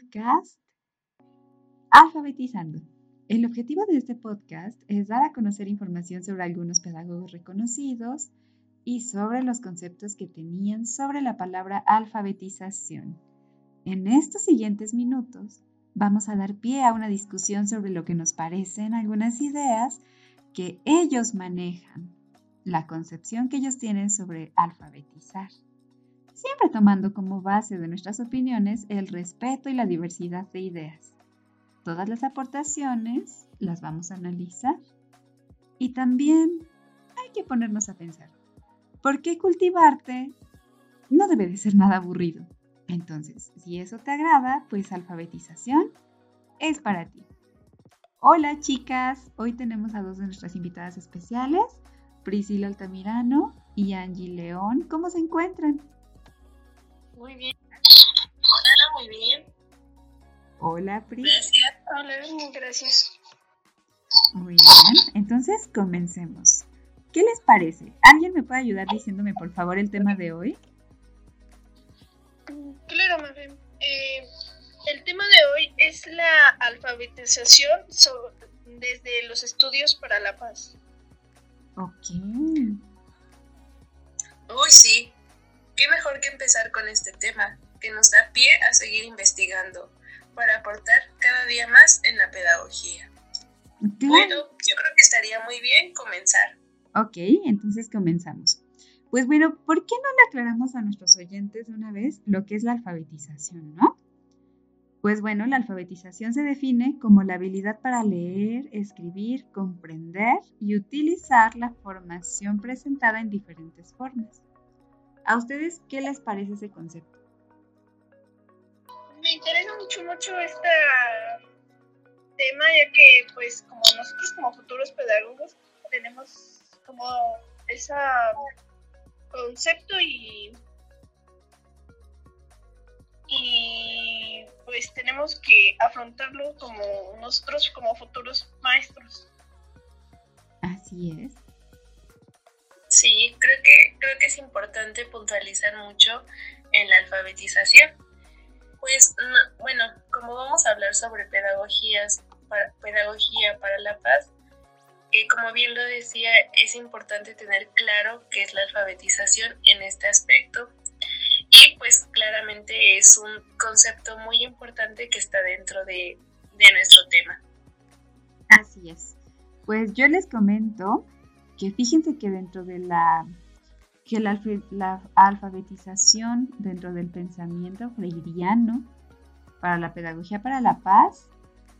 podcast Alfabetizando. El objetivo de este podcast es dar a conocer información sobre algunos pedagogos reconocidos y sobre los conceptos que tenían sobre la palabra alfabetización. En estos siguientes minutos vamos a dar pie a una discusión sobre lo que nos parecen algunas ideas que ellos manejan, la concepción que ellos tienen sobre alfabetizar, siempre tomando como base de nuestras opiniones el respeto y la diversidad de ideas. Todas las aportaciones las vamos a analizar y también hay que ponernos a pensar, ¿por qué cultivarte no debe de ser nada aburrido? Entonces, si eso te agrada, pues alfabetización es para ti. Hola chicas, hoy tenemos a dos de nuestras invitadas especiales, Priscila Altamirano y Angie León. ¿Cómo se encuentran? Muy bien. Hola, muy bien. Hola, Pris. Gracias. Hola, gracias. Muy bien, entonces comencemos. ¿Qué les parece? ¿Alguien me puede ayudar diciéndome por favor el tema de hoy? Claro, Mafe. Eh, el tema de hoy es la alfabetización desde los estudios para la paz. Ok. Uy, sí. Qué mejor que empezar con este tema, que nos da pie a seguir investigando para aportar cada día más en la pedagogía. Bueno, yo creo que estaría muy bien comenzar. Ok, entonces comenzamos. Pues bueno, ¿por qué no le aclaramos a nuestros oyentes de una vez lo que es la alfabetización, no? Pues bueno, la alfabetización se define como la habilidad para leer, escribir, comprender y utilizar la formación presentada en diferentes formas. ¿A ustedes qué les parece ese concepto? Me interesa mucho, mucho este tema, ya que pues como nosotros como futuros pedagogos tenemos como ese concepto y y pues tenemos que afrontarlo como nosotros como futuros maestros. Así es. Sí, creo que creo que es importante puntualizar mucho en la alfabetización. Pues bueno, como vamos a hablar sobre pedagogías para, pedagogía para la paz, eh, como bien lo decía, es importante tener claro qué es la alfabetización en este aspecto y pues claramente es un concepto muy importante que está dentro de, nuestro tema. Así es. Pues yo les comento que fíjense que dentro de la que la, la, alfabetización dentro del pensamiento freiriano para la pedagogía para la paz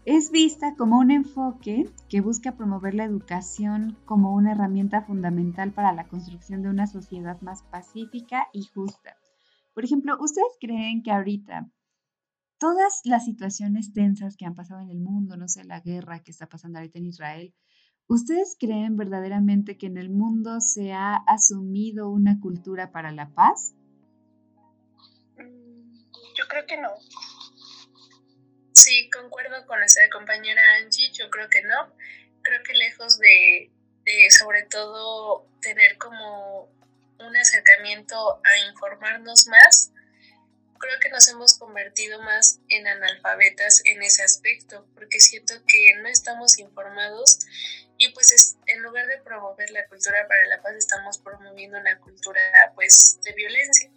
es vista como un enfoque que busca promover la educación como una herramienta fundamental para la construcción de una sociedad más pacífica y justa. Por ejemplo, ¿ustedes creen que ahorita todas las situaciones tensas que han pasado en el mundo, no sé, la guerra que está pasando ahorita en Israel, ¿ustedes creen verdaderamente que en el mundo se ha asumido una cultura para la paz? Mm, yo creo que no. Sí, concuerdo con nuestra compañera Angie, yo creo que no. Creo que lejos de, de sobre todo tener como un acercamiento a informarnos más, creo que nos hemos convertido más en analfabetas en ese aspecto, porque siento que no estamos informados y pues es, en lugar de promover la cultura para la paz, estamos promoviendo una cultura pues de violencia.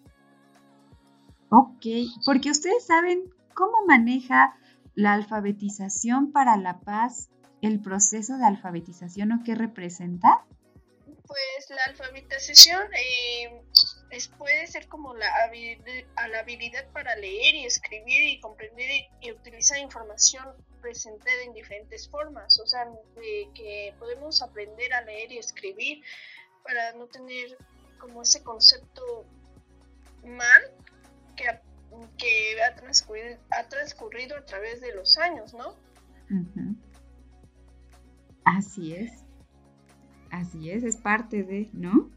Ok, porque ustedes saben cómo maneja la alfabetización para la paz el proceso de alfabetización o qué representa pues la alfabetización eh, puede ser como la habilidad, la habilidad para leer y escribir y comprender y, utilizar información presentada en diferentes formas, o sea, que podemos aprender a leer y escribir para no tener como ese concepto mal que, que ha, transcurrido, ha transcurrido a través de los años, ¿no? Así es. Así es, es parte de, ¿no?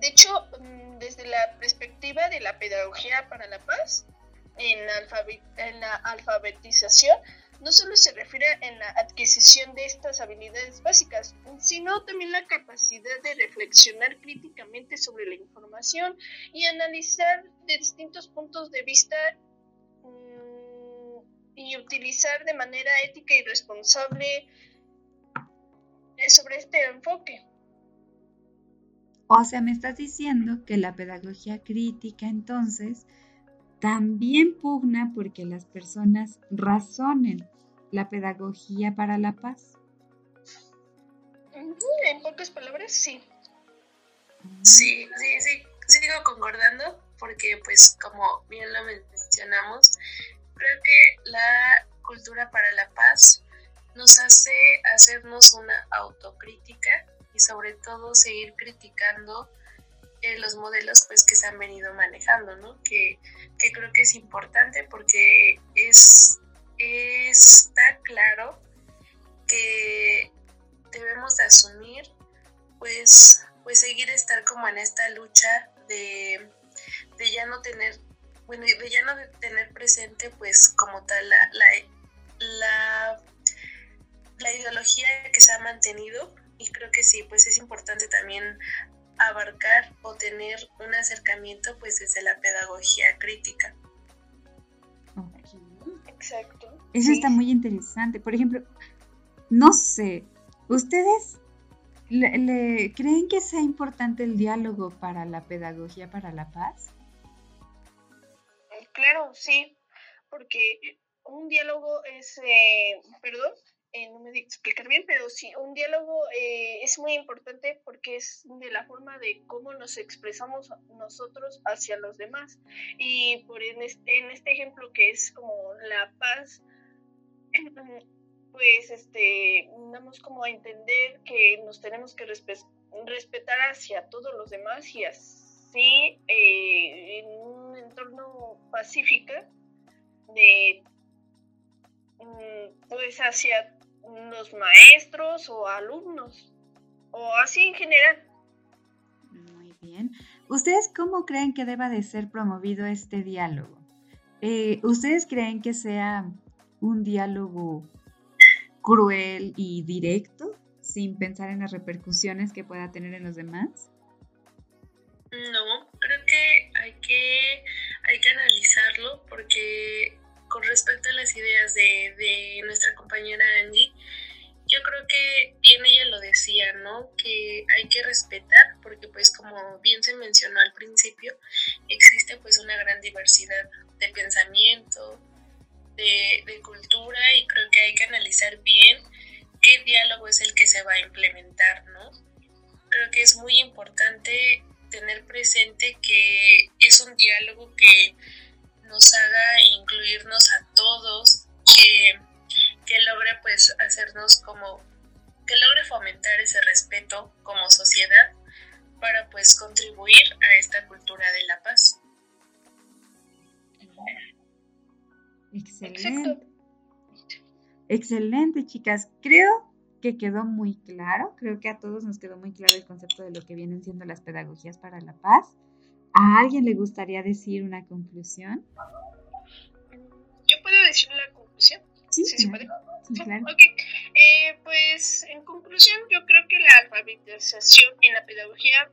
De hecho, mm, desde la perspectiva de la pedagogía para la paz, en la, en la alfabetización, no solo se refiere en la adquisición de estas habilidades básicas, sino también la capacidad de reflexionar críticamente sobre la información y analizar de distintos puntos de vista mm, y utilizar de manera ética y responsable sobre este enfoque. O sea, me estás diciendo que la pedagogía crítica entonces también pugna porque las personas razonen la pedagogía para la paz. En pocas palabras, sí. Sí, sí, sí, sigo concordando porque pues como bien lo mencionamos, creo que la cultura para la paz nos hace hacernos una autocrítica y sobre todo seguir criticando eh, los modelos pues que se han venido manejando, ¿no? Que, que creo que es importante porque es, está claro que debemos de asumir pues, pues seguir estar como en esta lucha de, de ya no tener bueno, de ya no tener presente pues como tal la, la ideología que se ha mantenido y creo que sí, pues es importante también abarcar o tener un acercamiento pues desde la pedagogía crítica. Exacto. Eso está muy interesante. Por ejemplo, no sé, ¿ustedes le, creen que sea importante el diálogo para la pedagogía para la paz? Claro, sí, porque un diálogo es, eh, perdón, eh, no me di explicar bien, pero sí, un diálogo eh, es muy importante porque es de la forma de cómo nos expresamos nosotros hacia los demás. Y por en este, en este ejemplo que es como la paz, pues este, damos como a entender que nos tenemos que respetar hacia todos los demás y así eh, en un entorno pacífico de mm, pues hacia los maestros o alumnos, o así en general. Muy bien. ¿Ustedes cómo creen que deba de ser promovido este diálogo? Eh, ¿Ustedes creen que sea un diálogo cruel y directo, sin pensar en las repercusiones que pueda tener en los demás? No, cultura y creo que hay que analizar bien qué diálogo es el que se va a implementar, ¿no? Creo que es muy importante tener presente que es un diálogo que nos haga incluirnos a todos, que, que logre pues hacernos como, que logre fomentar ese respeto como sociedad para pues contribuir a esta cultura de la paz. Excelente. Excelente, chicas. Creo que quedó muy claro, creo que a todos nos quedó muy claro el concepto de lo que vienen siendo las pedagogías para la paz. ¿A alguien le gustaría decir una conclusión? ¿Yo puedo decir la conclusión? Sí, sí, puede. Ok, eh, pues en conclusión yo creo que la alfabetización en la pedagogía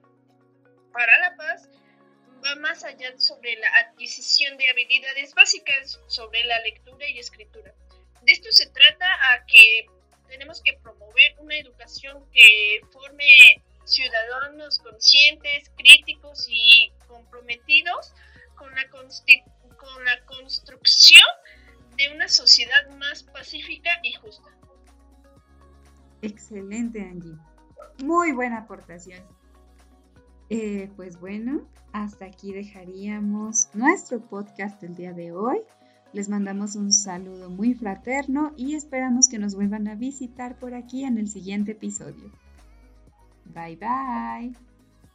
para la paz va más allá sobre la adquisición de habilidades básicas sobre la lectura y escritura. De esto se trata a que tenemos que promover una educación que forme ciudadanos conscientes, críticos y comprometidos con la, con la construcción de una sociedad más pacífica y justa. Excelente, Angie. Muy buena aportación. Eh, pues bueno, hasta aquí dejaríamos nuestro podcast del día de hoy. Les mandamos un saludo muy fraterno y esperamos que nos vuelvan a visitar por aquí en el siguiente episodio. Bye bye.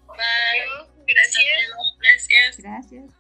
Bye. Gracias. Gracias. Gracias.